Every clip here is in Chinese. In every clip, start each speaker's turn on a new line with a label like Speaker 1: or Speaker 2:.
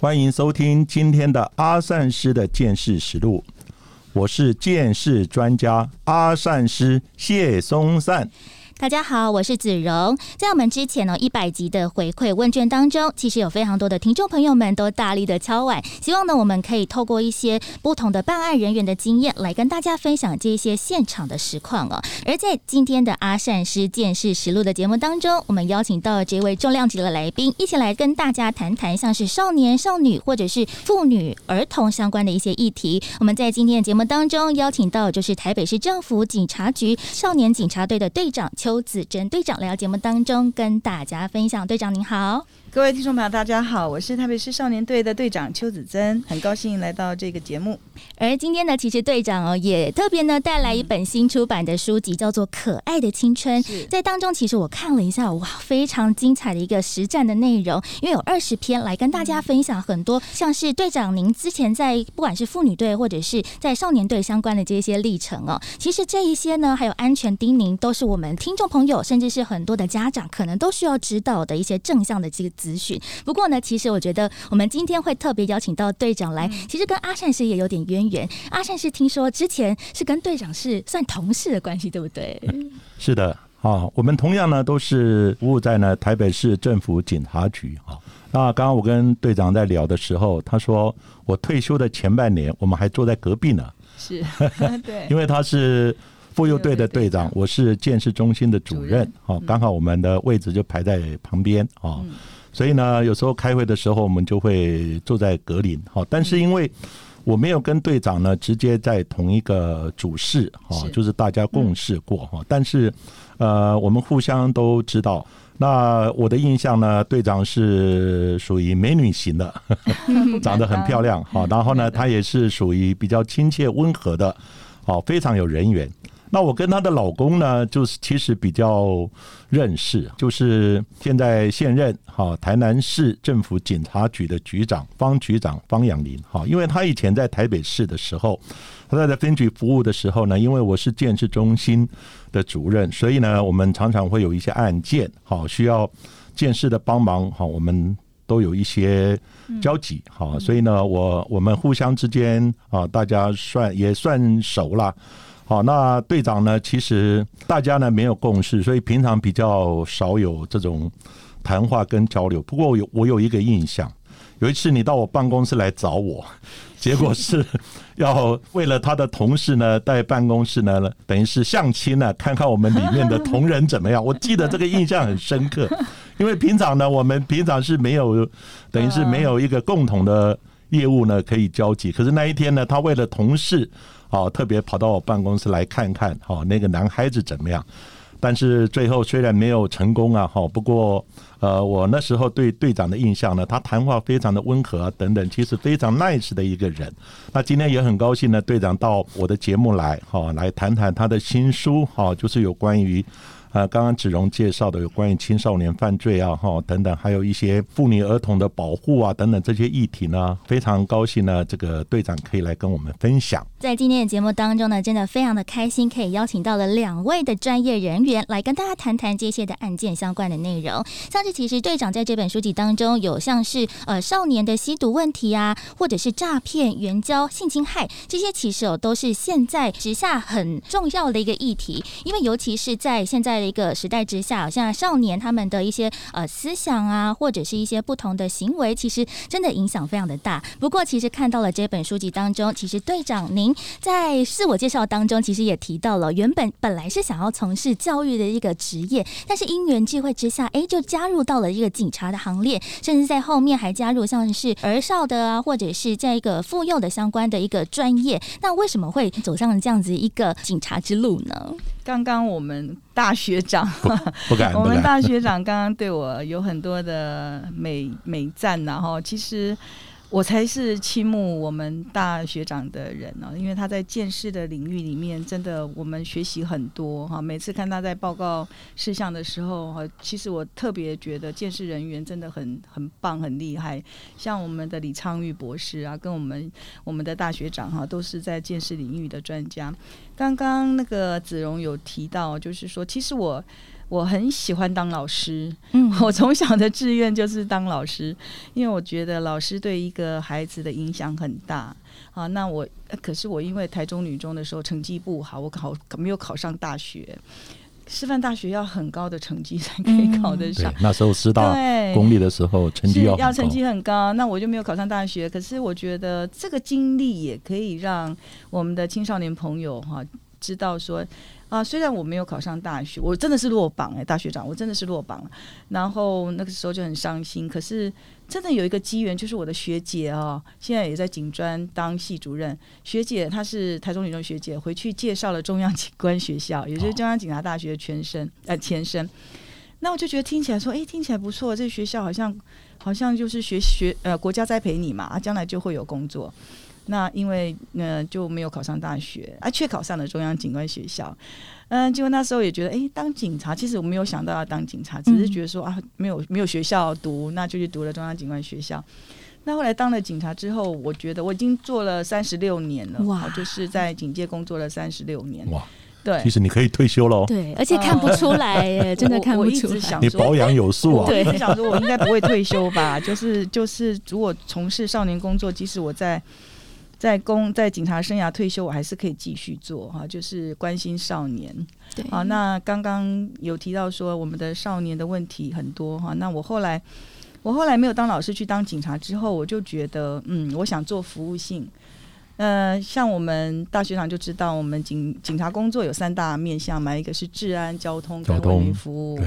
Speaker 1: 欢迎收听今天的阿善师的剑士实录。我是剑士专家阿善师谢松善。
Speaker 2: 大家好，我是子荣。在我们之前呢一百集的回馈问卷当中，其实有非常多的听众朋友们都大力的敲碗，希望呢我们可以透过一些不同的办案人员的经验，来跟大家分享这些现场的实况哦。而在今天的阿善师见识实录的节目当中，我们邀请到这位重量级的来宾，一起来跟大家谈谈像是少年少女或者是妇女儿童相关的一些议题。我们在今天的节目当中邀请到就是台北市政府警察局少年警察队的队长邱。周子珍队长来到节目当中，跟大家分享。队长您好。
Speaker 3: 各位听众朋友，大家好，我是台北市少年队的队长邱子珍，很高兴来到这个节目。
Speaker 2: 而今天呢，其实队长哦也特别呢带来一本新出版的书籍，叫做《可爱的青春》。在当中，其实我看了一下，哇，非常精彩的一个实战的内容，因为有二十篇来跟大家分享很多，像是队长您之前在不管是妇女队或者是在少年队相关的这些历程哦。其实这一些呢，还有安全叮咛，都是我们听众朋友，甚至是很多的家长，可能都需要知道的一些正向的这个。资讯。不过呢，其实我觉得我们今天会特别邀请到队长来，其实跟阿善师也有点渊源。阿善师听说之前是跟队长是算同事的关系，对不对？
Speaker 1: 是的，啊，我们同样呢都是服务在呢台北市政府警察局啊。那刚刚我跟队长在聊的时候，他说我退休的前半年，我们还坐在隔壁呢。
Speaker 3: 是，对，
Speaker 1: 因为他是。妇幼队的队长，我是建设中心的主任，哦，刚好我们的位置就排在旁边，哦，所以呢，有时候开会的时候，我们就会坐在格林，好，但是因为我没有跟队长呢直接在同一个主事，哈，就是大家共事过，哈，但是呃，我们互相都知道。那我的印象呢，队长是属于美女型的，长得很漂亮，好，然后呢，她也是属于比较亲切温和的，好，非常有人缘。那我跟她的老公呢，就是其实比较认识，就是现在现任哈台南市政府警察局的局长方局长方养林哈，因为他以前在台北市的时候，他在分局服务的时候呢，因为我是建设中心的主任，所以呢，我们常常会有一些案件好需要建设的帮忙哈，我们都有一些交集好，所以呢，我我们互相之间啊，大家算也算熟了。好，那队长呢？其实大家呢没有共识，所以平常比较少有这种谈话跟交流。不过我有我有一个印象，有一次你到我办公室来找我，结果是要为了他的同事呢在办公室呢，等于是相亲呢，看看我们里面的同仁怎么样。我记得这个印象很深刻，因为平常呢我们平常是没有，等于是没有一个共同的业务呢可以交集。可是那一天呢，他为了同事。哦，特别跑到我办公室来看看，好那个男孩子怎么样？但是最后虽然没有成功啊，好不过呃，我那时候对队长的印象呢，他谈话非常的温和，等等，其实非常 nice 的一个人。那今天也很高兴呢，队长到我的节目来，好来谈谈他的新书，哦就是有关于。啊，刚刚子荣介绍的有关于青少年犯罪啊，哈等等，还有一些妇女儿童的保护啊等等这些议题呢，非常高兴呢，这个队长可以来跟我们分享。
Speaker 2: 在今天的节目当中呢，真的非常的开心，可以邀请到了两位的专业人员来跟大家谈谈这些的案件相关的内容。像是其实队长在这本书籍当中有像是呃少年的吸毒问题啊，或者是诈骗、援交、性侵害这些，其实哦都是现在时下很重要的一个议题，因为尤其是在现在。的一个时代之下，像少年他们的一些呃思想啊，或者是一些不同的行为，其实真的影响非常的大。不过，其实看到了这本书籍当中，其实队长您在自我介绍当中，其实也提到了，原本本来是想要从事教育的一个职业，但是因缘际会之下，哎，就加入到了一个警察的行列，甚至在后面还加入像是儿少的啊，或者是在一个妇幼的相关的一个专业。那为什么会走上这样子一个警察之路呢？
Speaker 3: 刚刚我们大学长，
Speaker 1: 不敢，
Speaker 3: 我们大学长刚刚对我有很多的美美赞，然后其实我才是倾慕我们大学长的人呢，因为他在建识的领域里面，真的我们学习很多哈。每次看他在报告事项的时候哈，其实我特别觉得建识人员真的很很棒、很厉害。像我们的李昌钰博士啊，跟我们我们的大学长哈，都是在建识领域的专家。刚刚那个子荣有提到，就是说，其实我。我很喜欢当老师，嗯，我从小的志愿就是当老师，因为我觉得老师对一个孩子的影响很大啊。那我可是我因为台中女中的时候成绩不好，我考没有考上大学，师范大学要很高的成绩才可以考得上。
Speaker 1: 那时候师大公立的时候成绩要
Speaker 3: 要成绩很高，那我就没有考上大学。可是我觉得这个经历也可以让我们的青少年朋友哈知道说。啊，虽然我没有考上大学，我真的是落榜哎，大学长，我真的是落榜了。然后那个时候就很伤心。可是真的有一个机缘，就是我的学姐哦，现在也在警专当系主任。学姐她是台中女中学姐，回去介绍了中央警官学校，也就是中央警察大学的全身呃前身。那我就觉得听起来说，哎，听起来不错，这学校好像好像就是学学呃国家栽培你嘛，啊，将来就会有工作。那因为呢就没有考上大学，啊，却考上了中央警官学校。嗯，结果那时候也觉得，哎，当警察，其实我没有想到要当警察，只是觉得说啊，没有没有学校读，那就去读了中央警官学校。那后来当了警察之后，我觉得我已经做了三十六年了，哇，就是在警界工作了三十六年，哇，对，
Speaker 1: 其实你可以退休了，
Speaker 2: 对，而且看不出来，真的看不出
Speaker 3: 来，
Speaker 1: 你保养有素啊，
Speaker 3: 对，想说我应该不会退休吧，就是就是如果从事少年工作，即使我在。在公在警察生涯退休，我还是可以继续做哈，就是关心少年。
Speaker 2: 对，
Speaker 3: 好，那刚刚有提到说我们的少年的问题很多哈，那我后来我后来没有当老师去当警察之后，我就觉得嗯，我想做服务性。呃，像我们大学长就知道，我们警警察工作有三大面向嘛，一个是治安、交通、跟文明服务。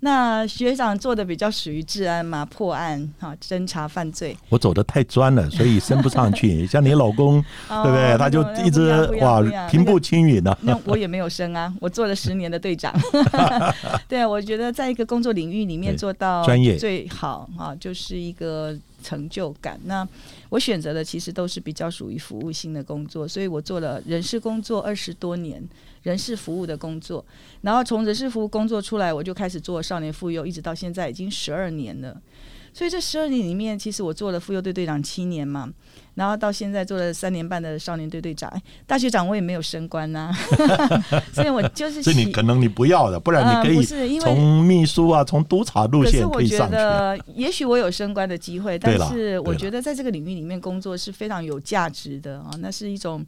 Speaker 3: 那学长做的比较属于治安嘛，破案哈，侦查犯罪。
Speaker 1: 我走的太专了，所以升不上去。像你老公，对不对？他就一直哇，平步青云的。
Speaker 3: 那我也没有升啊，我做了十年的队长。对啊，我觉得在一个工作领域里面做到
Speaker 1: 专业
Speaker 3: 最好啊，就是一个成就感。那我选择的其实都是比较属于服务性的工作，所以我做了人事工作二十多年。人事服务的工作，然后从人事服务工作出来，我就开始做少年妇幼，一直到现在已经十二年了。所以这十二年里面，其实我做了妇幼队队长七年嘛，然后到现在做了三年半的少年队队长。大学长我也没有升官呐，所以我就是。
Speaker 1: 这你可能你不要的，不然你可以从秘书啊，从督察路线可以上
Speaker 3: 去。也许我有升官的机会，但是我觉得在这个领域里面工作是非常有价值的啊，那是一种。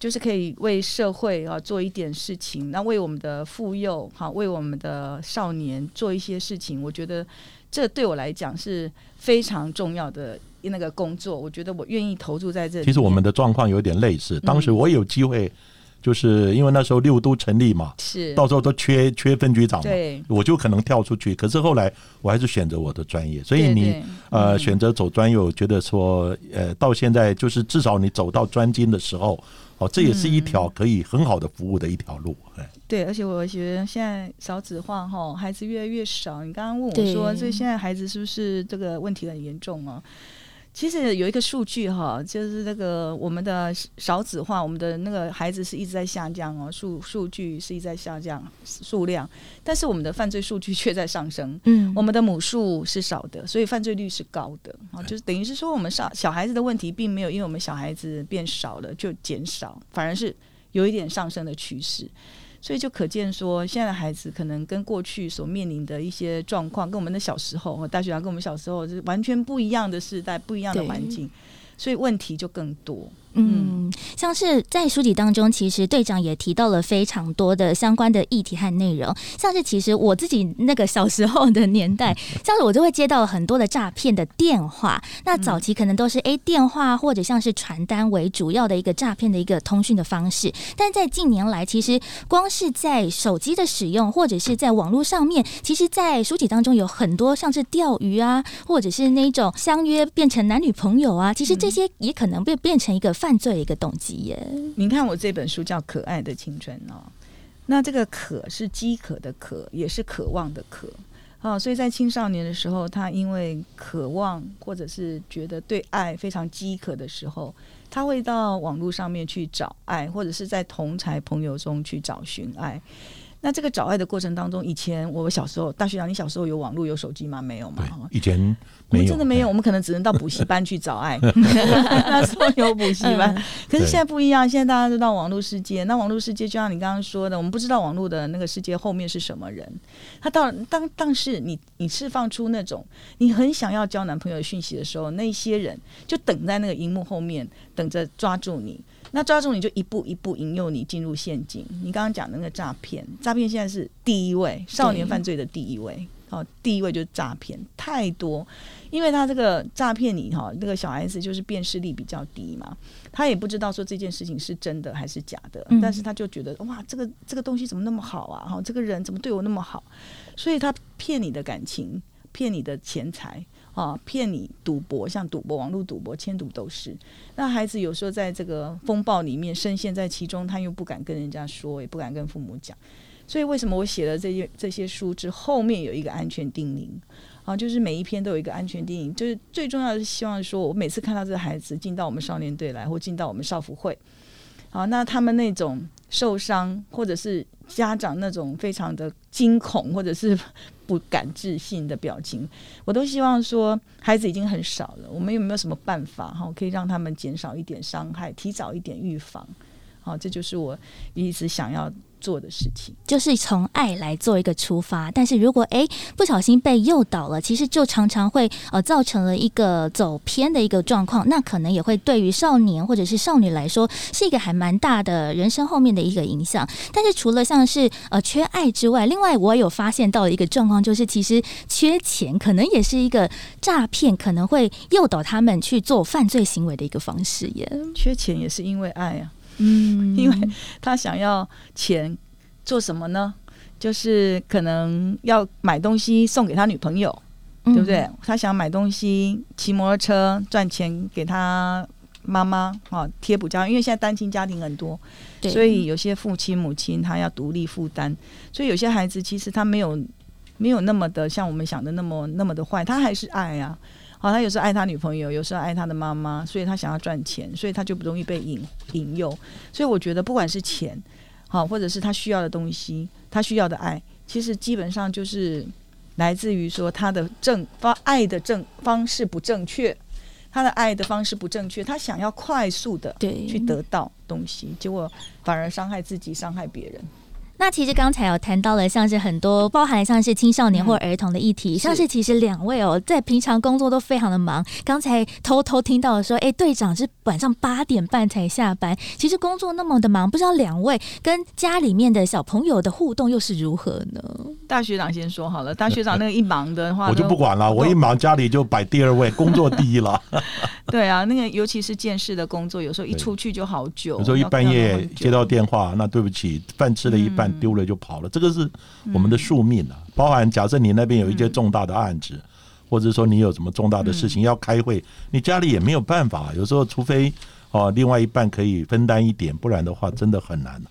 Speaker 3: 就是可以为社会啊做一点事情，那为我们的妇幼哈，为我们的少年做一些事情，我觉得这对我来讲是非常重要的那个工作。我觉得我愿意投注在这里。
Speaker 1: 其实我们的状况有点类似，当时我有机会，就是因为那时候六都成立嘛，
Speaker 3: 是
Speaker 1: 到时候都缺缺分局长嘛，
Speaker 3: 对，
Speaker 1: 我就可能跳出去。可是后来我还是选择我的专业，所以你呃选择走专业，我觉得说呃到现在就是至少你走到专精的时候。哦，这也是一条可以很好的服务的一条路，哎。
Speaker 3: 对，而且我觉得现在少子化哈，孩子越来越少。你刚刚问我说，这现在孩子是不是这个问题很严重啊？其实有一个数据哈，就是那个我们的少子化，我们的那个孩子是一直在下降哦，数数据是一直在下降数量，但是我们的犯罪数据 却在上升。嗯，我们的母数是少的，所以犯罪率是高的啊，就是等于是说我们少小孩子的问题并没有因为我们小孩子变少了就减少，反而是有一点上升的趋势。所以就可见说，现在的孩子可能跟过去所面临的一些状况，跟我们的小时候，大学生跟我们小时候是完全不一样的时代，不一样的环境，所以问题就更多。
Speaker 2: 嗯，像是在书籍当中，其实队长也提到了非常多的相关的议题和内容。像是其实我自己那个小时候的年代，像是我就会接到很多的诈骗的电话。那早期可能都是 A 电话或者像是传单为主要的一个诈骗的一个通讯的方式。但在近年来，其实光是在手机的使用或者是在网络上面，其实，在书籍当中有很多像是钓鱼啊，或者是那种相约变成男女朋友啊，其实这些也可能被变成一个。犯罪的一个动机耶！
Speaker 3: 你看我这本书叫《可爱的青春》哦，那这个“渴”是饥渴的“渴”，也是渴望的“渴”。啊，所以在青少年的时候，他因为渴望或者是觉得对爱非常饥渴的时候，他会到网络上面去找爱，或者是在同才朋友中去找寻爱。那这个找爱的过程当中，以前我小时候，大学长，你小时候有网络有手机吗？没有吗？
Speaker 1: 以前
Speaker 3: 我们真的没有，我们可能只能到补习班去找爱。那时候有补习班，可是现在不一样，现在大家都到网络世界。那网络世界就像你刚刚说的，我们不知道网络的那个世界后面是什么人。他到当但是你你释放出那种你很想要交男朋友的讯息的时候，那些人就等在那个荧幕后面，等着抓住你。那抓住你就一步一步引诱你进入陷阱。你刚刚讲那个诈骗，诈骗现在是第一位，少年犯罪的第一位。哦，第一位就是诈骗，太多，因为他这个诈骗你哈，那个小孩子就是辨识力比较低嘛，他也不知道说这件事情是真的还是假的，但是他就觉得哇，这个这个东西怎么那么好啊？哈，这个人怎么对我那么好？所以他骗你的感情，骗你的钱财。啊，骗你赌博，像赌博、网络赌博、千赌都是。那孩子有时候在这个风暴里面深陷在其中，他又不敢跟人家说，也不敢跟父母讲。所以为什么我写了这些这些书之后面有一个安全叮咛啊？就是每一篇都有一个安全叮咛，就是最重要的是希望说，我每次看到这个孩子进到我们少年队来，或进到我们少妇会，好，那他们那种受伤，或者是家长那种非常的惊恐，或者是。不敢置信的表情，我都希望说，孩子已经很少了，我们有没有什么办法哈，可以让他们减少一点伤害，提早一点预防？好，这就是我一直想要。做的事情
Speaker 2: 就是从爱来做一个出发，但是如果哎不小心被诱导了，其实就常常会呃造成了一个走偏的一个状况，那可能也会对于少年或者是少女来说是一个还蛮大的人生后面的一个影响。但是除了像是呃缺爱之外，另外我有发现到一个状况，就是其实缺钱可能也是一个诈骗，可能会诱导他们去做犯罪行为的一个方式耶。
Speaker 3: 缺钱也是因为爱啊。嗯，因为他想要钱做什么呢？就是可能要买东西送给他女朋友，对不对？他想买东西骑摩托车赚钱给他妈妈啊贴补家，因为现在单亲家庭很多，所以有些父亲母亲他要独立负担，所以有些孩子其实他没有没有那么的像我们想的那么那么的坏，他还是爱啊。好，他有时候爱他女朋友，有时候爱他的妈妈，所以他想要赚钱，所以他就不容易被引引诱。所以我觉得，不管是钱，好，或者是他需要的东西，他需要的爱，其实基本上就是来自于说他的正方爱的正方式不正确，他的爱的方式不正确，他想要快速的去得到东西，结果反而伤害自己，伤害别人。
Speaker 2: 那其实刚才有谈到了，像是很多包含像是青少年或儿童的议题，像是其实两位哦，在平常工作都非常的忙。刚才偷偷听到说，哎，队长是晚上八点半才下班，其实工作那么的忙，不知道两位跟家里面的小朋友的互动又是如何呢？
Speaker 3: 大学长先说好了，大学长那个一忙的话，
Speaker 1: 我就不管了，我一忙家里就摆第二位，工作第一了。
Speaker 3: 对啊，那个尤其是见识的工作，有时候一出去就好久，
Speaker 1: 有时候一半夜接到电话，那对不起，饭吃了一半。丢了就跑了，这个是我们的宿命啊！包含假设你那边有一些重大的案子，或者说你有什么重大的事情要开会，你家里也没有办法。有时候，除非哦，另外一半可以分担一点，不然的话，真的很难。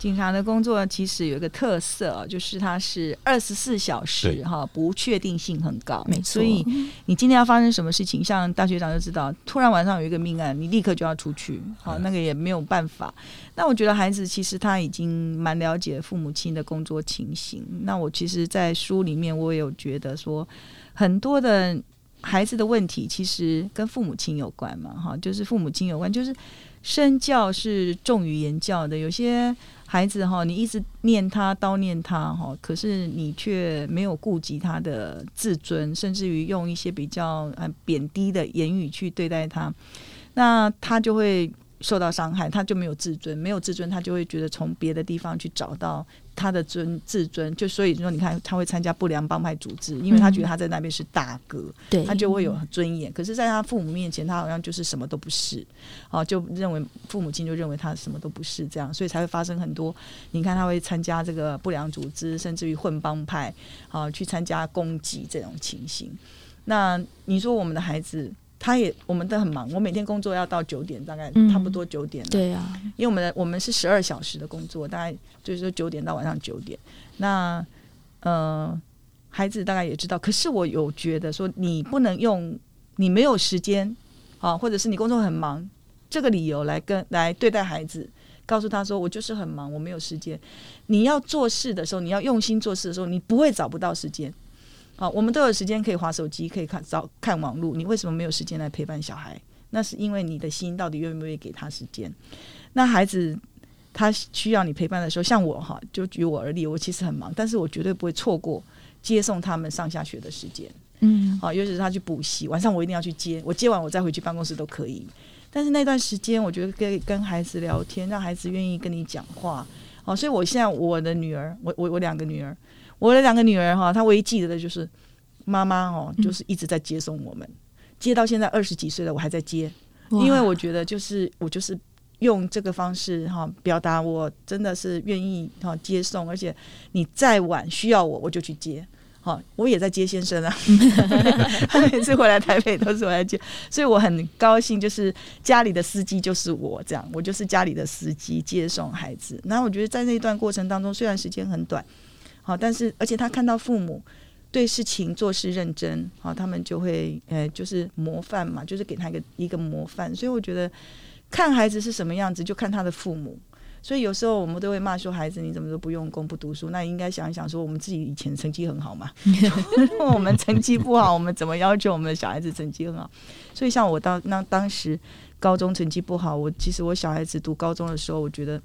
Speaker 3: 警察的工作其实有一个特色，就是它是二十四小时哈，不确定性很高。
Speaker 2: 没错，
Speaker 3: 所以你今天要发生什么事情，像大学长就知道，突然晚上有一个命案，你立刻就要出去，好，那个也没有办法。那我觉得孩子其实他已经蛮了解父母亲的工作情形。那我其实，在书里面我也有觉得说，很多的孩子的问题其实跟父母亲有关嘛，哈，就是父母亲有关，就是身教是重于言教的，有些。孩子哈，你一直念他、叨念他哈，可是你却没有顾及他的自尊，甚至于用一些比较呃贬低的言语去对待他，那他就会。受到伤害，他就没有自尊，没有自尊，他就会觉得从别的地方去找到他的尊自尊，就所以说，你看他会参加不良帮派组织，因为他觉得他在那边是大哥，
Speaker 2: 对，
Speaker 3: 他就会有尊严。可是，在他父母面前，他好像就是什么都不是，哦，就认为父母亲就认为他什么都不是，这样，所以才会发生很多。你看，他会参加这个不良组织，甚至于混帮派，啊，去参加攻击这种情形。那你说我们的孩子？他也，我们都很忙。我每天工作要到九点，大概差不多九点。
Speaker 2: 对啊，
Speaker 3: 因为我们的我们是十二小时的工作，大概就是说九点到晚上九点。那呃，孩子大概也知道。可是我有觉得说，你不能用你没有时间啊，或者是你工作很忙这个理由来跟来对待孩子，告诉他说我就是很忙，我没有时间。你要做事的时候，你要用心做事的时候，你不会找不到时间。好，我们都有时间可以划手机，可以看找看网络，你为什么没有时间来陪伴小孩？那是因为你的心到底愿不愿意给他时间？那孩子他需要你陪伴的时候，像我哈，就举我而立，我其实很忙，但是我绝对不会错过接送他们上下学的时间。
Speaker 2: 嗯，
Speaker 3: 好，尤其是他去补习，晚上我一定要去接，我接完我再回去办公室都可以。但是那段时间，我觉得可以跟孩子聊天，让孩子愿意跟你讲话。好，所以我现在我的女儿，我我我两个女儿，我的两个女儿哈，她唯一记得的就是妈妈哦，就是一直在接送我们。接到现在二十几岁了，我还在接，因为我觉得就是我就是用这个方式哈，表达我真的是愿意哈接送，而且你再晚需要我，我就去接。好，我也在接先生啊，他每次回来台北都是我来接，所以我很高兴，就是家里的司机就是我这样，我就是家里的司机接送孩子。那我觉得在那段过程当中，虽然时间很短，好，但是而且他看到父母。对事情做事认真，好，他们就会，呃，就是模范嘛，就是给他一个一个模范。所以我觉得，看孩子是什么样子，就看他的父母。所以有时候我们都会骂说，孩子你怎么都不用功不读书？那应该想一想，说我们自己以前成绩很好嘛。我们成绩不好，我们怎么要求我们的小孩子成绩很好？所以像我当那当时高中成绩不好，我其实我小孩子读高中的时候，我觉得。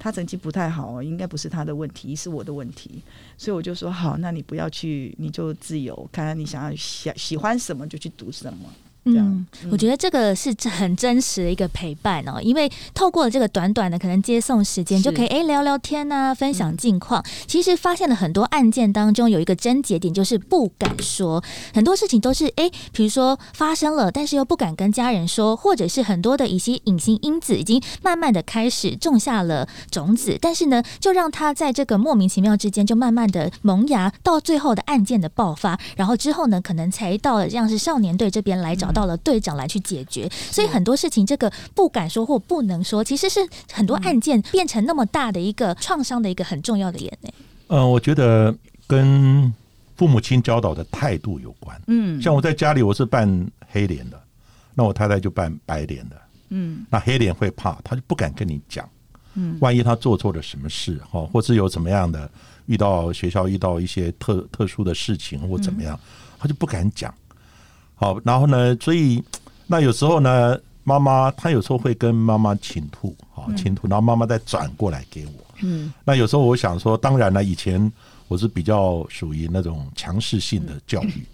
Speaker 3: 他成绩不太好，应该不是他的问题，是我的问题，所以我就说好，那你不要去，你就自由，看看你想要喜喜欢什么就去读什么。
Speaker 2: 嗯，我觉得这个是很真实的一个陪伴哦，因为透过了这个短短的可能接送时间，就可以哎聊聊天呐，分享近况。其实发现了很多案件当中有一个症结点，就是不敢说很多事情都是哎，比如说发生了，但是又不敢跟家人说，或者是很多的一些隐形因子已经慢慢的开始种下了种子，但是呢，就让他在这个莫名其妙之间就慢慢的萌芽，到最后的案件的爆发，然后之后呢，可能才到了像是少年队这边来找到。到了队长来去解决，所以很多事情这个不敢说或不能说，其实是很多案件变成那么大的一个创伤的一个很重要的眼泪。
Speaker 1: 嗯，我觉得跟父母亲教导的态度有关。嗯，像我在家里我是扮黑脸的，那我太太就扮白脸的。嗯，那黑脸会怕，他就不敢跟你讲。嗯，万一他做错了什么事哈，或是有怎么样的遇到学校遇到一些特特殊的事情或怎么样，他就不敢讲。好，然后呢？所以那有时候呢，妈妈她有时候会跟妈妈倾吐，好倾吐，然后妈妈再转过来给我。嗯，那有时候我想说，当然了，以前我是比较属于那种强势性的教育，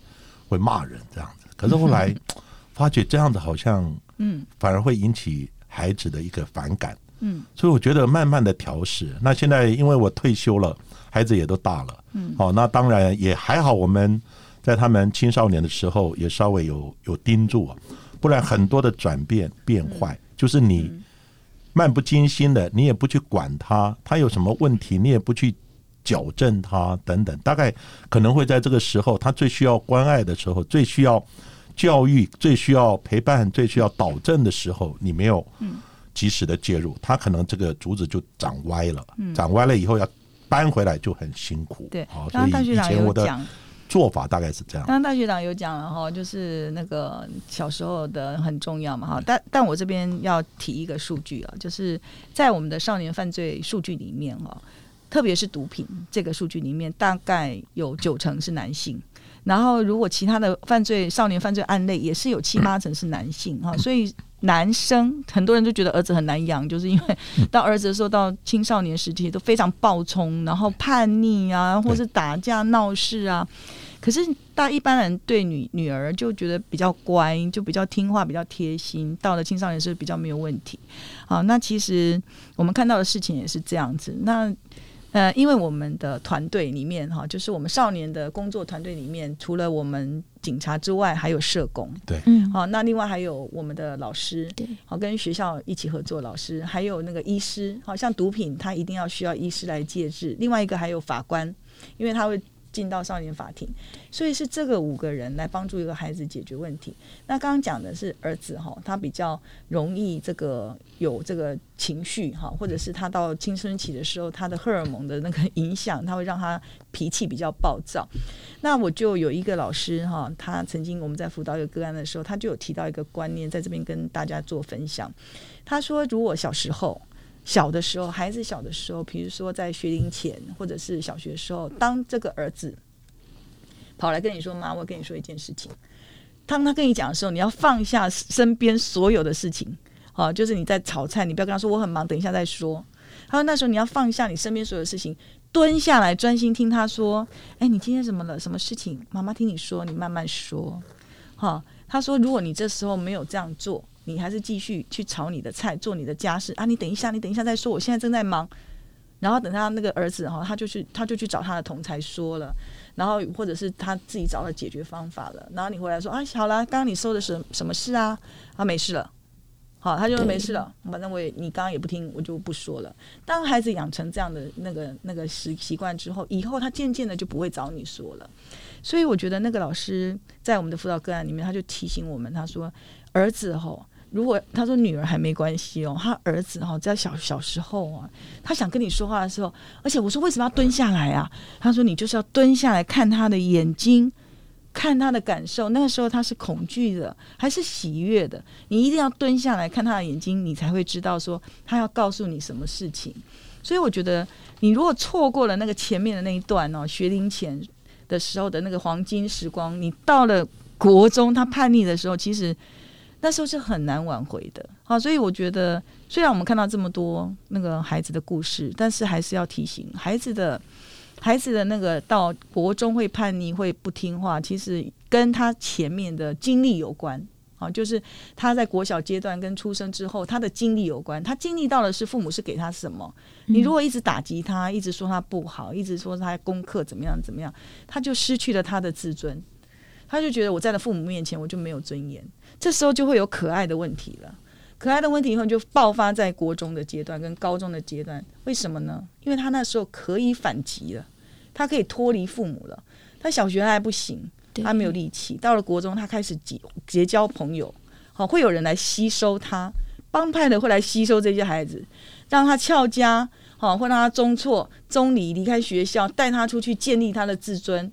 Speaker 1: 会骂人这样子。可是后来 发觉这样子好像，嗯，反而会引起孩子的一个反感。嗯，所以我觉得慢慢的调试。那现在因为我退休了，孩子也都大了，嗯，好，那当然也还好，我们。在他们青少年的时候，也稍微有有盯住啊，不然很多的转变变坏，就是你漫不经心的，你也不去管他，他有什么问题，你也不去矫正他等等，大概可能会在这个时候，他最需要关爱的时候，最需要教育，最需要陪伴，最需要导正的时候，你没有及时的介入，他可能这个竹子就长歪了，长歪了以后要搬回来就很辛苦。
Speaker 3: 对，
Speaker 1: 好，所以以前我的。做法大概是这样。
Speaker 3: 刚刚大学长有讲了哈，就是那个小时候的很重要嘛哈。但但我这边要提一个数据啊，就是在我们的少年犯罪数据里面哈，特别是毒品这个数据里面，大概有九成是男性。然后如果其他的犯罪少年犯罪案类也是有七八成是男性哈，所以男生很多人都觉得儿子很难养，就是因为 到儿子的时候到青少年时期都非常暴冲，然后叛逆啊，或是打架闹事啊。可是大一般人对女女儿就觉得比较乖，就比较听话，比较贴心。到了青少年是比较没有问题。好，那其实我们看到的事情也是这样子。那呃，因为我们的团队里面哈，就是我们少年的工作团队里面，除了我们警察之外，还有社工，
Speaker 1: 对，
Speaker 3: 嗯，好，那另外还有我们的老师，对，好，跟学校一起合作，老师还有那个医师，好像毒品他一定要需要医师来戒治。另外一个还有法官，因为他会。进到少年法庭，所以是这个五个人来帮助一个孩子解决问题。那刚刚讲的是儿子哈，他比较容易这个有这个情绪哈，或者是他到青春期的时候，他的荷尔蒙的那个影响，他会让他脾气比较暴躁。那我就有一个老师哈，他曾经我们在辅导一个个案的时候，他就有提到一个观念，在这边跟大家做分享。他说，如果小时候。小的时候，孩子小的时候，比如说在学龄前或者是小学的时候，当这个儿子跑来跟你说：“妈，我跟你说一件事情。”当他跟你讲的时候，你要放下身边所有的事情，啊，就是你在炒菜，你不要跟他说我很忙，等一下再说。他说那时候你要放下你身边所有的事情，蹲下来专心听他说：“哎，你今天怎么了？什么事情？妈妈听你说，你慢慢说。”哈，他说如果你这时候没有这样做。你还是继续去炒你的菜，做你的家事啊！你等一下，你等一下再说，我现在正在忙。然后等他那个儿子哈，他就去，他就去找他的同才说了，然后或者是他自己找了解决方法了。然后你回来说啊，好了，刚刚你说的是什么事啊？啊，没事了。好，他就说没事了。反正我也你刚刚也不听，我就不说了。当孩子养成这样的那个那个习习惯之后，以后他渐渐的就不会找你说了。所以我觉得那个老师在我们的辅导个案里面，他就提醒我们，他说儿子哈。如果他说女儿还没关系哦，他儿子哈在小小时候啊，他想跟你说话的时候，而且我说为什么要蹲下来啊？他说你就是要蹲下来看他的眼睛，看他的感受。那个时候他是恐惧的还是喜悦的？你一定要蹲下来看他的眼睛，你才会知道说他要告诉你什么事情。所以我觉得你如果错过了那个前面的那一段哦，学龄前的时候的那个黄金时光，你到了国中他叛逆的时候，其实。那时候是很难挽回的，好，所以我觉得，虽然我们看到这么多那个孩子的故事，但是还是要提醒孩子的，孩子的那个到国中会叛逆、会不听话，其实跟他前面的经历有关，啊，就是他在国小阶段跟出生之后他的经历有关，他经历到的是父母是给他什么，你如果一直打击他，一直说他不好，一直说他功课怎么样怎么样，他就失去了他的自尊，他就觉得我在了父母面前我就没有尊严。这时候就会有可爱的问题了，可爱的问题以后就爆发在国中的阶段跟高中的阶段，为什么呢？因为他那时候可以反击了，他可以脱离父母了。他小学还不行，他没有力气。到了国中，他开始结结交朋友，好，会有人来吸收他，帮派的会来吸收这些孩子，让他翘家，好，会让他中错、中离，离开学校，带他出去建立他的自尊，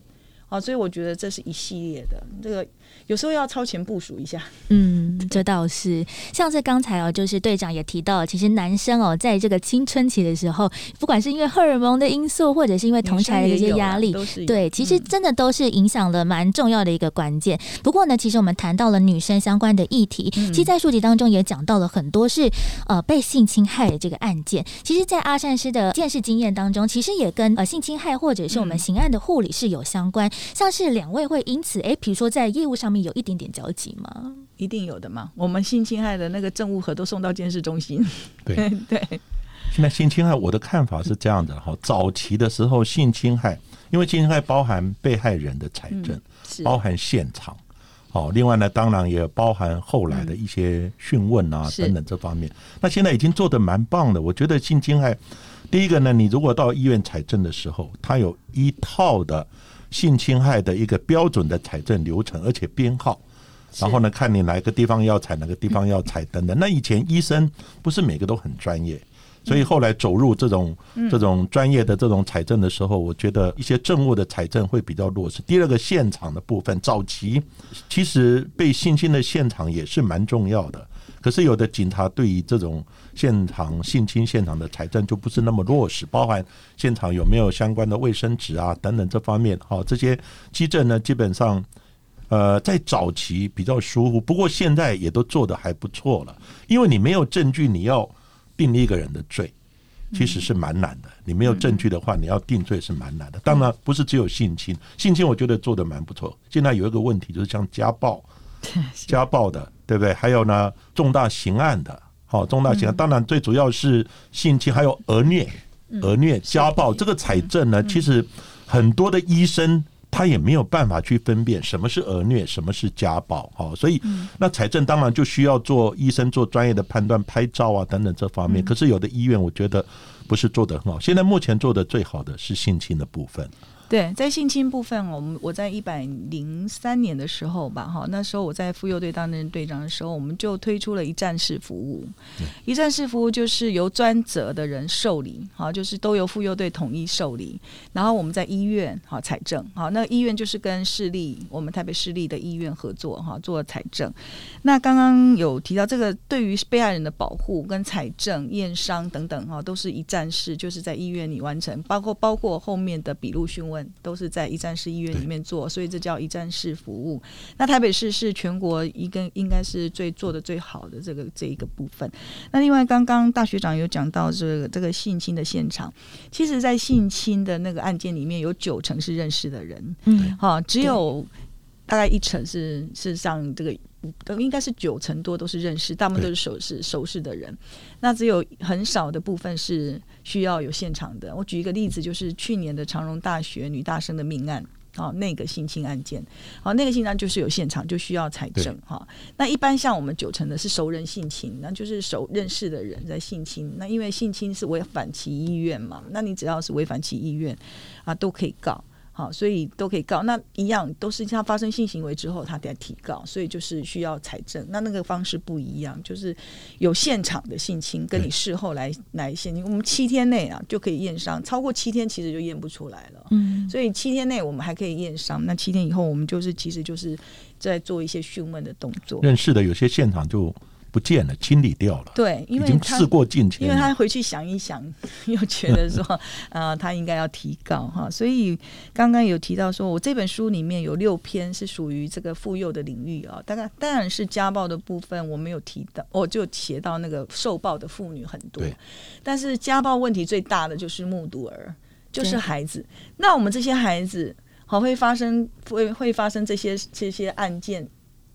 Speaker 3: 啊，所以我觉得这是一系列的这个。有时候要超前部署一下，
Speaker 2: 嗯，这倒是。像是刚才哦，就是队长也提到，其实男生哦，在这个青春期的时候，不管是因为荷尔蒙的因素，或者是因为同侪的一些压力，对，其实真的都是影响了蛮重要的一个关键。不过呢，其实我们谈到了女生相关的议题，其实在书籍当中也讲到了很多是呃被性侵害的这个案件。其实，在阿善师的见识经验当中，其实也跟呃性侵害或者是我们刑案的护理是有相关。像是两位会因此，哎，比如说在业务上。有一点点交集吗？
Speaker 3: 一定有的嘛。我们性侵害的那个证物盒都送到监视中心。
Speaker 1: 对
Speaker 3: 对。
Speaker 1: 现在性侵害，我的看法是这样的哈。早期的时候，性侵害，因为性侵害包含被害人的财政，包含现场，好，另外呢，当然也包含后来的一些讯问啊等等这方面。那现在已经做的蛮棒的。我觉得性侵害，第一个呢，你如果到医院采证的时候，它有一套的。性侵害的一个标准的采证流程，而且编号，然后呢，看你哪个地方要采，哪个地方要采等等。那以前医生不是每个都很专业，所以后来走入这种这种专业的这种采证的时候，我觉得一些政务的采证会比较落实。第二个现场的部分，早期其实被性侵的现场也是蛮重要的。可是有的警察对于这种现场性侵现场的财政就不是那么落实，包含现场有没有相关的卫生纸啊等等这方面，好这些基证呢，基本上呃在早期比较疏忽，不过现在也都做的还不错了。因为你没有证据，你要定一个人的罪，其实是蛮难的。你没有证据的话，你要定罪是蛮难的。当然不是只有性侵，性侵我觉得做的蛮不错。现在有一个问题就是像家暴。家暴的，对不对？还有呢，重大刑案的，好，重大刑案，当然最主要是性侵，还有儿虐、儿虐、家暴。这个采证呢，其实很多的医生他也没有办法去分辨什么是儿虐，什么是家暴，好，所以那财政当然就需要做医生做专业的判断，拍照啊等等这方面。可是有的医院，我觉得不是做的很好。现在目前做的最好的是性侵的部分。
Speaker 3: 对，在性侵部分，我们我在一百零三年的时候吧，哈，那时候我在妇幼队担任队长的时候，我们就推出了一站式服务。一站式服务就是由专责的人受理，好，就是都由妇幼队统一受理，然后我们在医院好采证，好，那医院就是跟市立我们台北市立的医院合作，哈，做采证。那刚刚有提到这个，对于被害人的保护跟采证、验伤等等，哈，都是一站式，就是在医院里完成，包括包括后面的笔录询问。都是在一站式医院里面做，所以这叫一站式服务。那台北市是全国一个应该是最做的最好的这个这一个部分。那另外，刚刚大学长有讲到这个这个性侵的现场，其实，在性侵的那个案件里面有九成是认识的人，嗯，好，只有大概一成是是像这个。都应该是九成多都是认识，大部分都是熟识熟识的人。那只有很少的部分是需要有现场的。我举一个例子，就是去年的长荣大学女大生的命案，哦，那个性侵案件，好，那个性案就是有现场，就需要采证哈。那一般像我们九成的是熟人性侵，那就是熟认识的人在性侵。那因为性侵是违反其意愿嘛，那你只要是违反其意愿啊，都可以告。好，所以都可以告。那一样都是他发生性行为之后，他得提告，所以就是需要财政。那那个方式不一样，就是有现场的性侵，跟你事后来来现我们七天内啊就可以验伤，超过七天其实就验不出来了。嗯，所以七天内我们还可以验伤。那七天以后，我们就是其实就是在做一些讯问的动作。
Speaker 1: 认识的有些现场就。不见了，清理掉了。
Speaker 3: 对，因为
Speaker 1: 经事过境迁，
Speaker 3: 因为他回去想一想，又觉得说，呃，他应该要提高哈。所以刚刚有提到说，我这本书里面有六篇是属于这个妇幼的领域啊。大概当然是家暴的部分，我没有提到，我就写到那个受暴的妇女很多。但是家暴问题最大的就是目睹儿，就是孩子。那我们这些孩子，好会发生会会发生这些这些案件，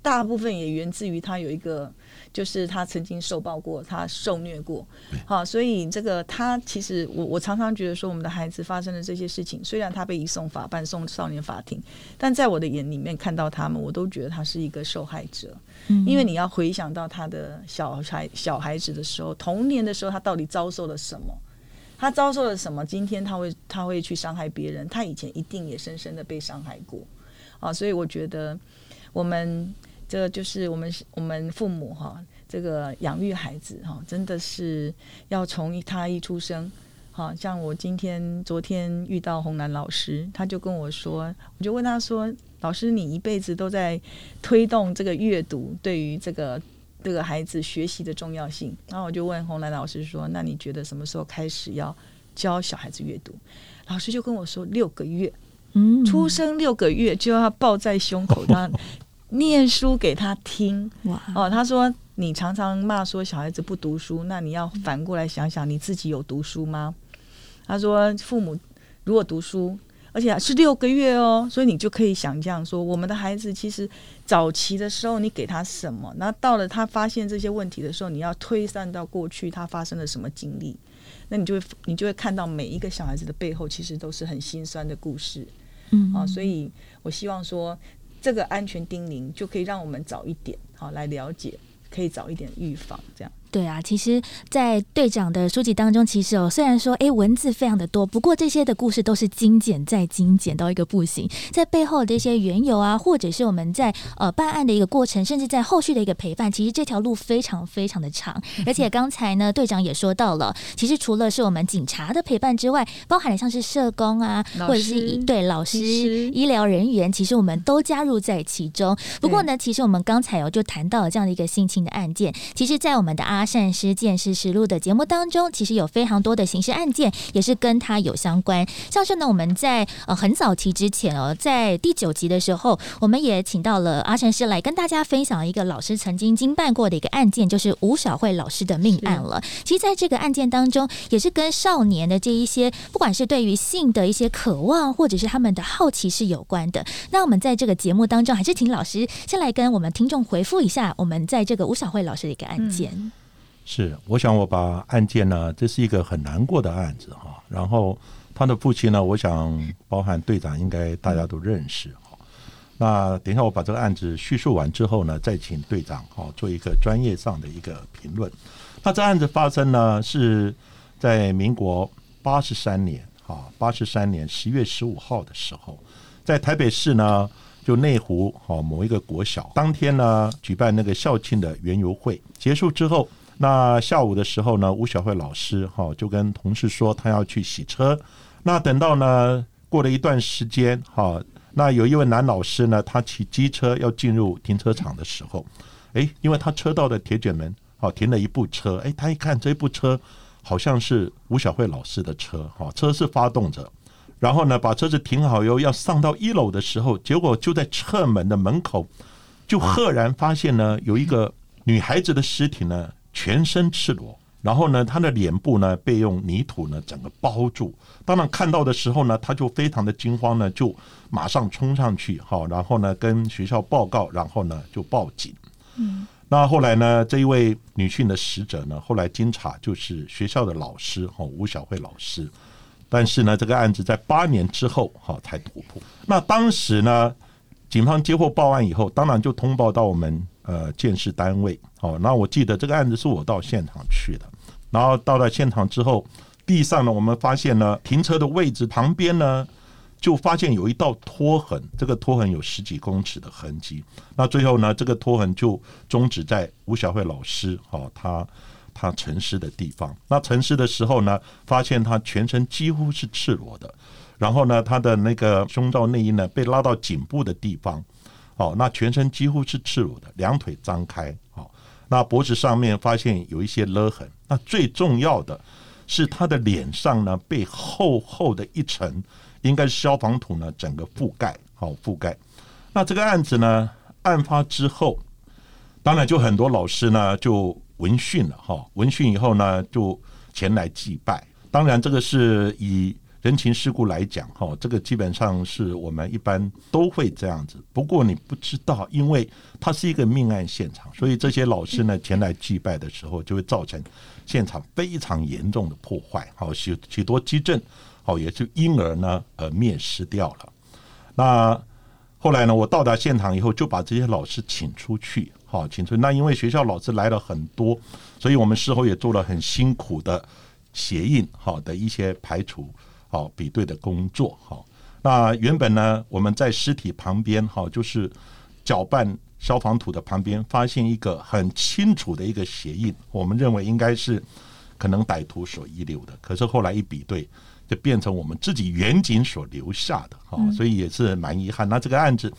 Speaker 3: 大部分也源自于他有一个。就是他曾经受暴过，他受虐过，好，所以这个他其实我我常常觉得说，我们的孩子发生的这些事情，虽然他被移送法办、送少年法庭，但在我的眼里面看到他们，我都觉得他是一个受害者，因为你要回想到他的小孩小孩子的时候，童年的时候，他到底遭受了什么？他遭受了什么？今天他会他会去伤害别人？他以前一定也深深的被伤害过，啊，所以我觉得我们。这就是我们我们父母哈，这个养育孩子哈，真的是要从他一出生，好像我今天昨天遇到红兰老师，他就跟我说，我就问他说，老师你一辈子都在推动这个阅读对于这个这个孩子学习的重要性，然后我就问红兰老师说，那你觉得什么时候开始要教小孩子阅读？老师就跟我说六个月，嗯，出生六个月就要抱在胸口他。念书给他听哦，他说你常常骂说小孩子不读书，那你要反过来想想你自己有读书吗？他说父母如果读书，而且是六个月哦，所以你就可以想象说，我们的孩子其实早期的时候你给他什么，那到了他发现这些问题的时候，你要推算到过去他发生了什么经历，那你就会你就会看到每一个小孩子的背后其实都是很心酸的故事，嗯啊，所以我希望说。这个安全叮咛就可以让我们早一点好来了解，可以早一点预防这样。
Speaker 2: 对啊，其实，在队长的书籍当中，其实哦，虽然说哎文字非常的多，不过这些的故事都是精简再精简到一个不行，在背后的一些缘由啊，或者是我们在呃办案的一个过程，甚至在后续的一个陪伴，其实这条路非常非常的长。而且刚才呢，队长也说到了，其实除了是我们警察的陪伴之外，包含了像是社工啊，或者是对老师、医疗人员，其实我们都加入在其中。不过呢，其实我们刚才哦就谈到了这样的一个性侵的案件，其实，在我们的阿。阿善师见识实录的节目当中，其实有非常多的刑事案件也是跟他有相关。像是呢，我们在呃很早期之前哦，在第九集的时候，我们也请到了阿善师来跟大家分享一个老师曾经经办过的一个案件，就是吴小慧老师的命案了。其实，在这个案件当中，也是跟少年的这一些，不管是对于性的一些渴望，或者是他们的好奇是有关的。那我们在这个节目当中，还是请老师先来跟我们听众回复一下，我们在这个吴小慧老师的一个案件。
Speaker 1: 是，我想我把案件呢，这是一个很难过的案子哈。然后他的父亲呢，我想包含队长应该大家都认识哈。那等一下我把这个案子叙述完之后呢，再请队长哈做一个专业上的一个评论。那这案子发生呢是在民国八十三年哈，八十三年十月十五号的时候，在台北市呢，就内湖哈某一个国小，当天呢举办那个校庆的园游会结束之后，那下午的时候呢，吴小慧老师哈就跟同事说他要去洗车，那等到呢过了一段时间哈，那有一位男老师呢，他骑机车要进入停车场的时候，哎，因为他车道的铁卷门好停了一部车，哎，他一看这部车。好像是吴小慧老师的车，哈，车是发动着，然后呢，把车子停好以后，要上到一楼的时候，结果就在侧门的门口，就赫然发现呢，有一个女孩子的尸体呢，全身赤裸，然后呢，他的脸部呢被用泥土呢整个包住。当然看到的时候呢，他就非常的惊慌呢，就马上冲上去，哈，然后呢跟学校报告，然后呢就报警。嗯。那后来呢？这一位女性的死者呢？后来经查就是学校的老师哈，吴小慧老师。但是呢，这个案子在八年之后哈才突破。那当时呢，警方接获报案以后，当然就通报到我们呃建设单位。哦，那我记得这个案子是我到现场去的。然后到了现场之后，地上呢，我们发现呢，停车的位置旁边呢。就发现有一道拖痕，这个拖痕有十几公尺的痕迹。那最后呢，这个拖痕就终止在吴小慧老师哈，他他沉尸的地方。那沉尸的时候呢，发现他全身几乎是赤裸的，然后呢，他的那个胸罩内衣呢被拉到颈部的地方，哦，那全身几乎是赤裸的，两腿张开，哦，那脖子上面发现有一些勒痕。那最重要的是他的脸上呢被厚厚的一层。应该是消防土呢，整个覆盖好覆盖。那这个案子呢，案发之后，当然就很多老师呢就闻讯了哈，闻讯以后呢就前来祭拜。当然这个是以人情世故来讲哈，这个基本上是我们一般都会这样子。不过你不知道，因为它是一个命案现场，所以这些老师呢前来祭拜的时候，就会造成现场非常严重的破坏，好许许多基震，好，也就因而呢，呃，灭失掉了。那后来呢，我到达现场以后，就把这些老师请出去，好，请出。那因为学校老师来了很多，所以我们事后也做了很辛苦的协印，好的一些排除、好比对的工作。好，那原本呢，我们在尸体旁边，哈，就是搅拌消防土的旁边，发现一个很清楚的一个鞋印，我们认为应该是可能歹徒所遗留的。可是后来一比对。就变成我们自己远景所留下的哈，所以也是蛮遗憾。那这个案子，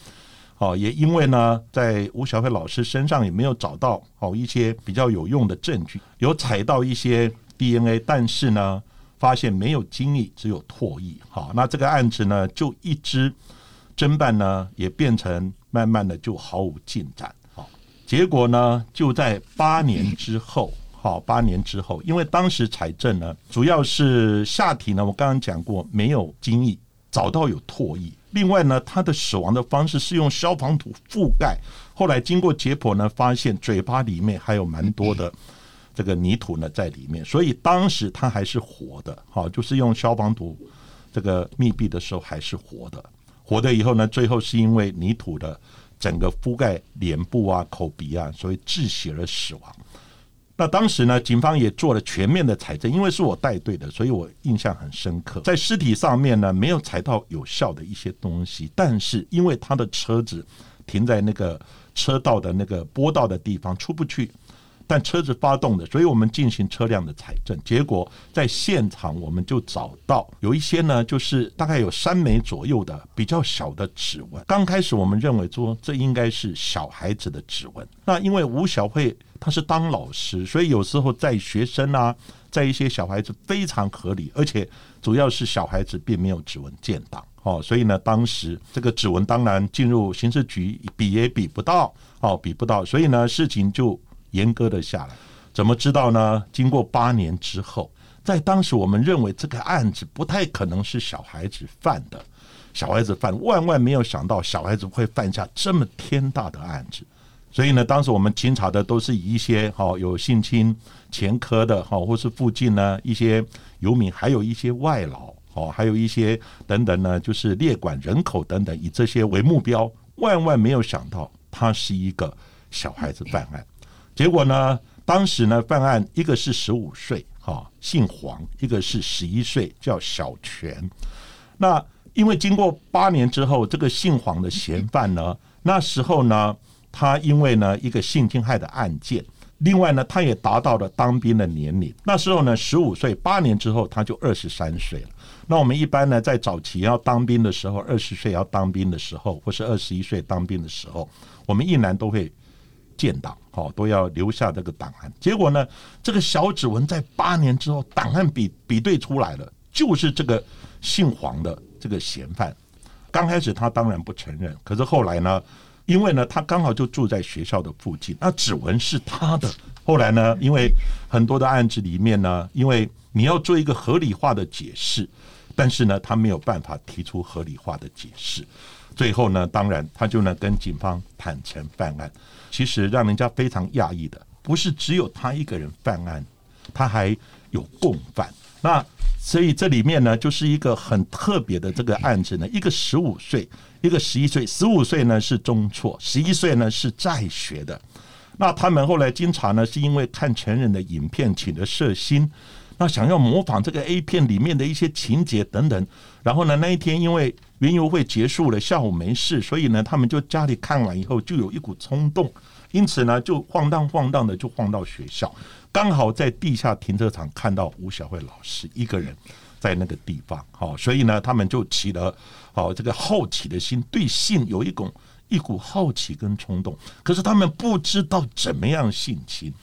Speaker 1: 哦，也因为呢，在吴小飞老师身上也没有找到哦一些比较有用的证据，有采到一些 DNA，但是呢，发现没有精液，只有唾液。好，那这个案子呢，就一直侦办呢，也变成慢慢的就毫无进展。好，结果呢，就在八年之后。好，八年之后，因为当时财政呢，主要是下体呢，我刚刚讲过没有精液，找到有唾液。另外呢，他的死亡的方式是用消防土覆盖。后来经过解剖呢，发现嘴巴里面还有蛮多的这个泥土呢在里面，所以当时他还是活的。好，就是用消防土这个密闭的时候还是活的。活的以后呢，最后是因为泥土的整个覆盖脸部啊、口鼻啊，所以窒息而死亡。那当时呢，警方也做了全面的采证，因为是我带队的，所以我印象很深刻。在尸体上面呢，没有采到有效的一些东西，但是因为他的车子停在那个车道的那个坡道的地方出不去，但车子发动的，所以我们进行车辆的采证，结果在现场我们就找到有一些呢，就是大概有三枚左右的比较小的指纹。刚开始我们认为说这应该是小孩子的指纹，那因为吴小慧。他是当老师，所以有时候在学生啊，在一些小孩子非常合理，而且主要是小孩子并没有指纹建档哦，所以呢，当时这个指纹当然进入刑事局比也比不到哦，比不到，所以呢，事情就严格的下来。怎么知道呢？经过八年之后，在当时我们认为这个案子不太可能是小孩子犯的，小孩子犯，万万没有想到小孩子会犯下这么天大的案子。所以呢，当时我们清查的都是以一些哈有性侵前科的哈，或是附近呢一些游民，还有一些外劳哦，还有一些等等呢，就是列管人口等等，以这些为目标。万万没有想到，他是一个小孩子犯案。结果呢，当时呢犯案，一个是十五岁，哈，姓黄，一个是十一岁，叫小泉。那因为经过八年之后，这个姓黄的嫌犯呢，那时候呢，他因为呢一个性侵害的案件，另外呢，他也达到了当兵的年龄。那时候呢，十五岁，八年之后他就二十三岁了。那我们一般呢，在早期要当兵的时候，二十岁要当兵的时候，或是二十一岁当兵的时候，我们一男都会见到，好，都要留下这个档案。结果呢，这个小指纹在八年之后，档案比比对出来了，就是这个姓黄的这个嫌犯。刚开始他当然不承认，可是后来呢，因为呢，他刚好就住在学校的附近，那指纹是他的。后来呢，因为很多的案子里面呢，因为你要做一个合理化的解释。但是呢，他没有办法提出合理化的解释。最后呢，当然他就能跟警方坦诚犯案。其实让人家非常讶异的，不是只有他一个人犯案，他还有共犯。那所以这里面呢，就是一个很特别的这个案子呢。一个十五岁，一个十一岁。十五岁呢是中辍，十一岁呢是在学的。那他们后来经查呢，是因为看成人的影片，请了色心。那想要模仿这个 A 片里面的一些情节等等，然后呢，那一天因为园游会结束了，下午没事，所以呢，他们就家里看完以后就有一股冲动，因此呢，就晃荡晃荡的就晃到学校，刚好在地下停车场看到吴小慧老师一个人在那个地方，好，所以呢，他们就起了好这个好奇的心，对性有一股一股好奇跟冲动，可是他们不知道怎么样性侵。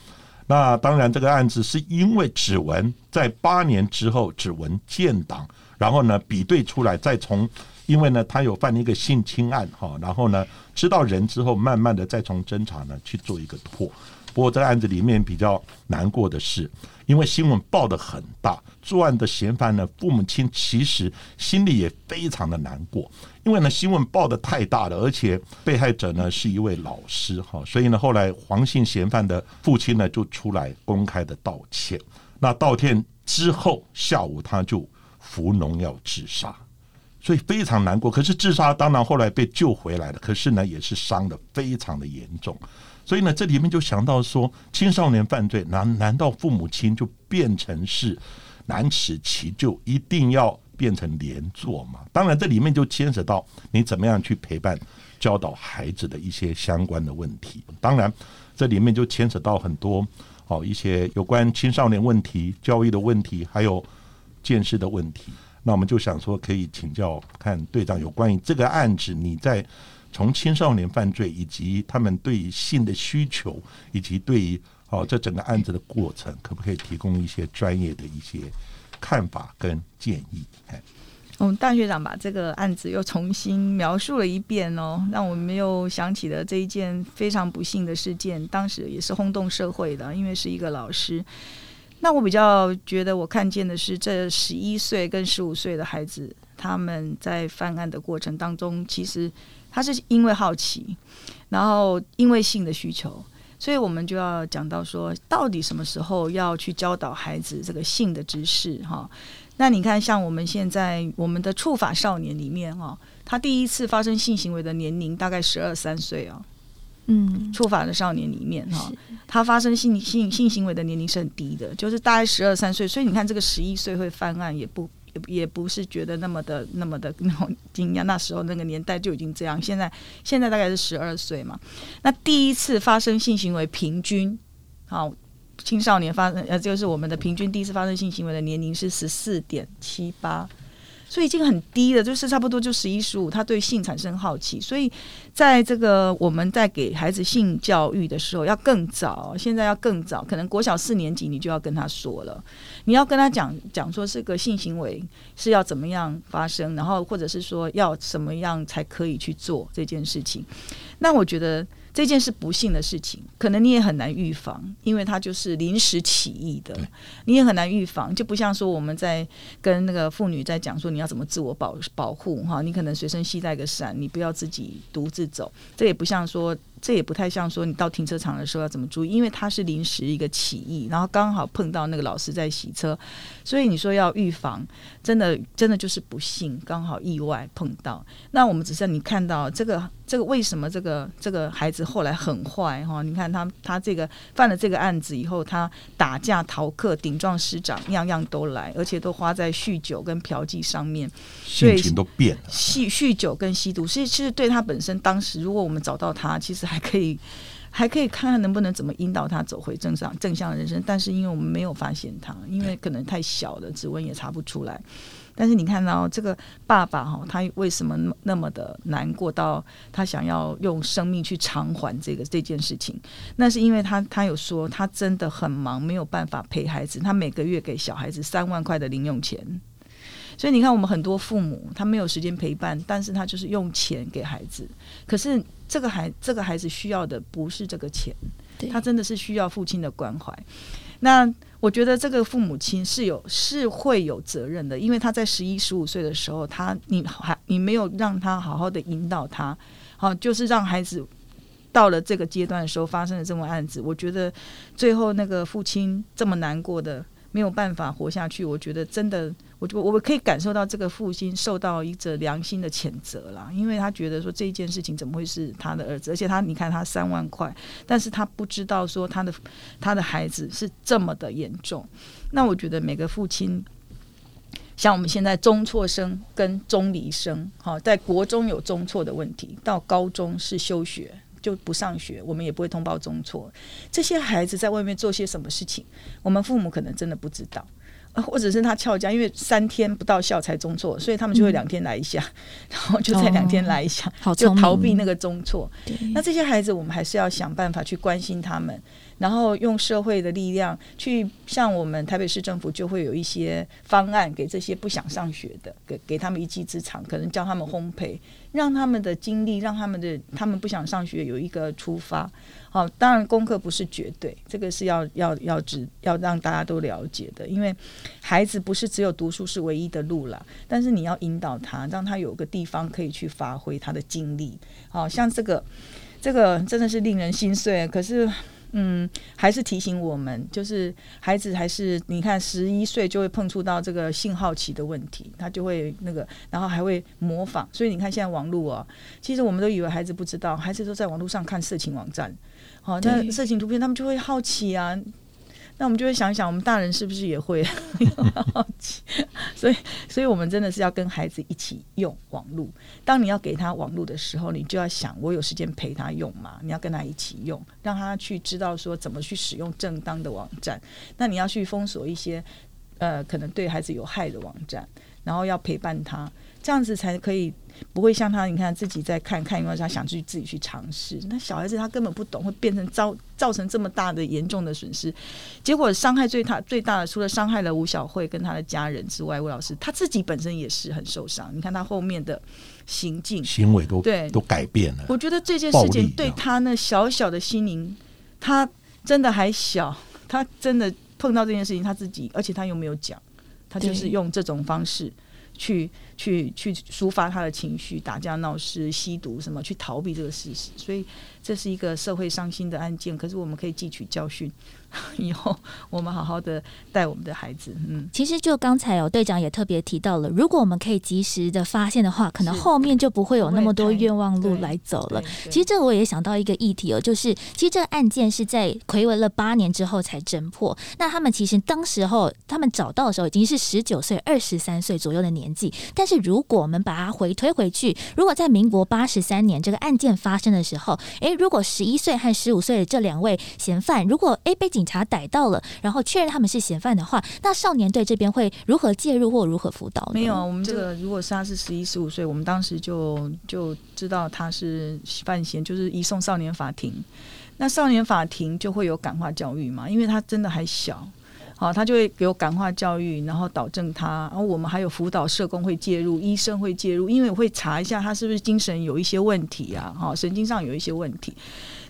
Speaker 1: 那当然，这个案子是因为指纹在八年之后指纹建档，然后呢比对出来，再从因为呢他有犯一个性侵案哈，然后呢知道人之后，慢慢的再从侦查呢去做一个破。不过这个案子里面比较难过的是，因为新闻报的很大，作案的嫌犯呢父母亲其实心里也非常的难过，因为呢新闻报的太大了，而且被害者呢是一位老师哈，所以呢后来黄姓嫌犯的父亲呢就出来公开的道歉。那道歉之后，下午他就服农药自杀，所以非常难过。可是自杀当然后来被救回来了，可是呢也是伤的非常的严重。所以呢，这里面就想到说，青少年犯罪难难道父母亲就变成是难辞其咎，一定要变成连坐吗？当然，这里面就牵扯到你怎么样去陪伴、教导孩子的一些相关的问题。当然，这里面就牵扯到很多哦一些有关青少年问题、教育的问题，还有见识的问题。那我们就想说，可以请教看队长有关于这个案子，你在。从青少年犯罪以及他们对于性的需求，以及对于哦这整个案子的过程，可不可以提供一些专业的一些看法跟建议？
Speaker 3: 我们大学长把这个案子又重新描述了一遍哦，让我们又想起了这一件非常不幸的事件，当时也是轰动社会的，因为是一个老师。那我比较觉得我看见的是，这十一岁跟十五岁的孩子，他们在犯案的过程当中，其实。他是因为好奇，然后因为性的需求，所以我们就要讲到说，到底什么时候要去教导孩子这个性的知识？哈，那你看，像我们现在我们的触法少年里面，哈，他第一次发生性行为的年龄大概十二三岁啊，嗯，触法的少年里面，哈，他发生性性性行为的年龄是很低的，就是大概十二三岁，所以你看这个十一岁会犯案也不。也不是觉得那么的那么的 那种惊讶，那时候那个年代就已经这样。现在现在大概是十二岁嘛，那第一次发生性行为平均，好青少年发生呃，就是我们的平均第一次发生性行为的年龄是十四点七八。所以已经很低了，就是差不多就十一十五，他对性产生好奇。所以在这个我们在给孩子性教育的时候，要更早，现在要更早，可能国小四年级你就要跟他说了，你要跟他讲讲说这个性行为是要怎么样发生，然后或者是说要怎么样才可以去做这件事情。那我觉得。这件是不幸的事情，可能你也很难预防，因为它就是临时起意的，你也很难预防。就不像说我们在跟那个妇女在讲说你要怎么自我保保护哈，你可能随身携带个伞，你不要自己独自走。这也不像说这也不太像说你到停车场的时候要怎么注意，因为他是临时一个起意，然后刚好碰到那个老师在洗车，所以你说要预防，真的真的就是不幸，刚好意外碰到。那我们只是你看到这个这个为什么这个这个孩子后来很坏哈？你看他他这个犯了这个案子以后，他打架逃课、顶撞师长，样样都来，而且都花在酗酒跟嫖妓上面，
Speaker 1: 性情都变了。
Speaker 3: 酗酗酒跟吸毒，其实其实对他本身，当时如果我们找到他，其实还可以 还可以看看能不能怎么引导他走回正向正向的人生。但是因为我们没有发现他，因为可能太小了，指纹也查不出来。但是你看到这个爸爸哈，他为什么那么的难过到他想要用生命去偿还这个这件事情？那是因为他他有说他真的很忙，没有办法陪孩子，他每个月给小孩子三万块的零用钱。所以你看，我们很多父母他没有时间陪伴，但是他就是用钱给孩子。可是这个孩这个孩子需要的不是这个钱，他真的是需要父亲的关怀。那我觉得这个父母亲是有是会有责任的，因为他在十一十五岁的时候，他你还你没有让他好好的引导他，好就是让孩子到了这个阶段的时候发生了这么案子，我觉得最后那个父亲这么难过的。没有办法活下去，我觉得真的，我就我可以感受到这个父亲受到一则良心的谴责啦，因为他觉得说这件事情怎么会是他的儿子，而且他你看他三万块，但是他不知道说他的他的孩子是这么的严重。那我觉得每个父亲，像我们现在中辍生跟中离生，好，在国中有中辍的问题，到高中是休学。就不上学，我们也不会通报中错。这些孩子在外面做些什么事情，我们父母可能真的不知道，或者是他翘家，因为三天不到校才中错，所以他们就会两天来一下，然后就在两天来一下，就逃避那个中错。那这些孩子，我们还是要想办法去关心他们。然后用社会的力量去，像我们台北市政府就会有一些方案给这些不想上学的，给给他们一技之长，可能教他们烘焙，让他们的经历，让他们的他们不想上学有一个出发。好，当然功课不是绝对，这个是要要要只要让大家都了解的，因为孩子不是只有读书是唯一的路了，但是你要引导他，让他有个地方可以去发挥他的精力。好像这个这个真的是令人心碎，可是。嗯，还是提醒我们，就是孩子还是你看，十一岁就会碰触到这个性好奇的问题，他就会那个，然后还会模仿。所以你看现在网络啊，其实我们都以为孩子不知道，孩子都在网络上看色情网站，好，那色情图片他们就会好奇啊。那我们就会想想，我们大人是不是也会 好奇？所以，所以我们真的是要跟孩子一起用网络。当你要给他网络的时候，你就要想，我有时间陪他用吗？你要跟他一起用，让他去知道说怎么去使用正当的网站。那你要去封锁一些呃可能对孩子有害的网站，然后要陪伴他，这样子才可以。不会像他，你看自己在看看，因为他想去自己去尝试。那小孩子他根本不懂，会变成造造成这么大的严重的损失。结果伤害最大最大的，除了伤害了吴小慧跟他的家人之外，吴老师他自己本身也是很受伤。你看他后面的行径、
Speaker 1: 行为都
Speaker 3: 对
Speaker 1: 都改变了。
Speaker 3: 我觉得这件事情对他那小小的心灵，他真的还小，他真的碰到这件事情，他自己，而且他又没有讲，他就是用这种方式。去去去抒发他的情绪，打架闹事、吸毒什么，去逃避这个事实，所以这是一个社会伤心的案件。可是我们可以汲取教训。以后我们好好的带我们的孩子。嗯，
Speaker 2: 其实就刚才哦，队长也特别提到了，如果我们可以及时的发现的话，可能后面就不会有那么多冤枉路来走了。其实这我也想到一个议题哦，就是其实这个案件是在魁违了八年之后才侦破。那他们其实当时候他们找到的时候已经是十九岁、二十三岁左右的年纪。但是如果我们把它回推回去，如果在民国八十三年这个案件发生的时候，诶，如果十一岁和十五岁的这两位嫌犯，如果诶被警察逮到了，然后确认他们是嫌犯的话，那少年队这边会如何介入或如何辅导？
Speaker 3: 没有，我们这个如果是他是十一十五岁，我们当时就就知道他是犯嫌，就是移送少年法庭。那少年法庭就会有感化教育嘛，因为他真的还小，好，他就会给我感化教育，然后导正他。然后我们还有辅导社工会介入，医生会介入，因为我会查一下他是不是精神有一些问题啊，哈，神经上有一些问题。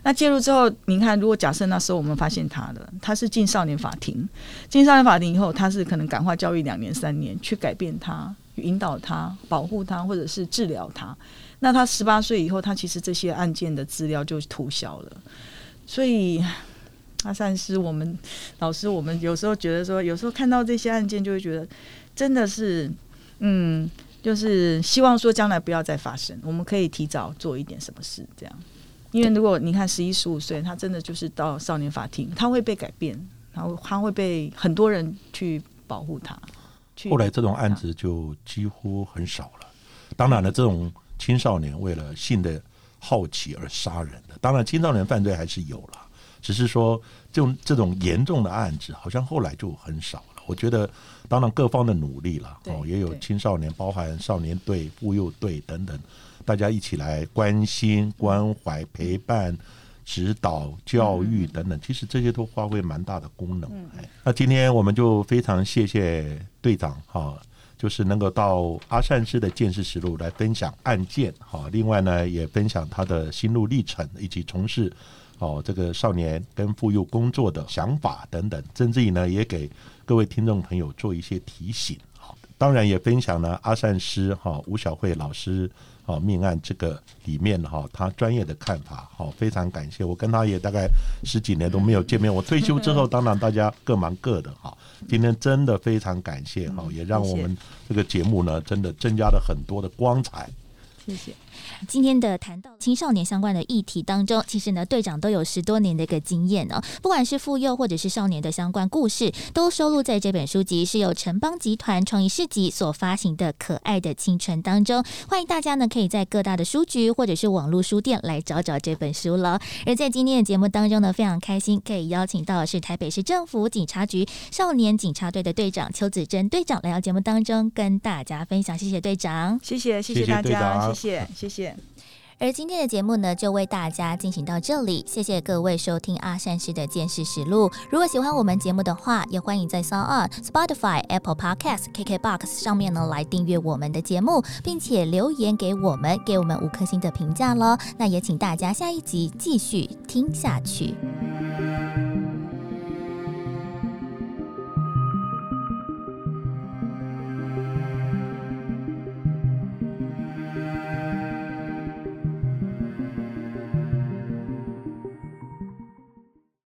Speaker 3: 那介入之后，您看，如果假设那时候我们发现他了，他是进少年法庭，进少年法庭以后，他是可能感化教育两年三年，去改变他，引导他、保护他，或者是治疗他。那他十八岁以后，他其实这些案件的资料就涂销了。所以，阿善师，我们老师，我们有时候觉得说，有时候看到这些案件，就会觉得真的是，嗯，就是希望说将来不要再发生，我们可以提早做一点什么事，这样。因为如果你看十一十五岁，他真的就是到少年法庭，他会被改变，然后他会被很多人去保护他。
Speaker 1: 后来这种案子就几乎很少了。当然了，这种青少年为了性的好奇而杀人的，当然青少年犯罪还是有了，只是说这种这种严重的案子好像后来就很少了。我觉得，当然各方的努力了哦，也有青少年，包含少年队、妇幼队等等，大家一起来关心、关怀、陪伴。指导、教育等等，其实这些都发挥蛮大的功能。那今天我们就非常谢谢队长哈，就是能够到阿善师的见识实录来分享案件哈。另外呢，也分享他的心路历程以及从事哦这个少年跟妇幼工作的想法等等，甚至于呢，也给各位听众朋友做一些提醒。好，当然也分享了阿善师哈吴小慧老师。哦，命案这个里面哈，他专业的看法，好，非常感谢。我跟他也大概十几年都没有见面。我退休之后，当然大家各忙各的哈。今天真的非常感谢哈，也让我们这个节目呢，真的增加了很多的光彩。
Speaker 3: 谢谢。
Speaker 2: 今天的谈到青少年相关的议题当中，其实呢，队长都有十多年的一个经验哦。不管是妇幼或者是少年的相关故事，都收录在这本书籍，是由城邦集团创意市集所发行的《可爱的青春》当中。欢迎大家呢，可以在各大的书局或者是网络书店来找找这本书了。而在今天的节目当中呢，非常开心可以邀请到的是台北市政府警察局少年警察队的队长邱子珍队长来到节目当中跟大家分享。谢谢队长，
Speaker 3: 谢谢谢谢大家，谢谢。谢谢
Speaker 2: 而今天的节目呢，就为大家进行到这里。谢谢各位收听阿善师的见识实录。如果喜欢我们节目的话，也欢迎在 s o n Spotify、Apple Podcast、KKBox 上面呢来订阅我们的节目，并且留言给我们，给我们五颗星的评价喽。那也请大家下一集继续听下去。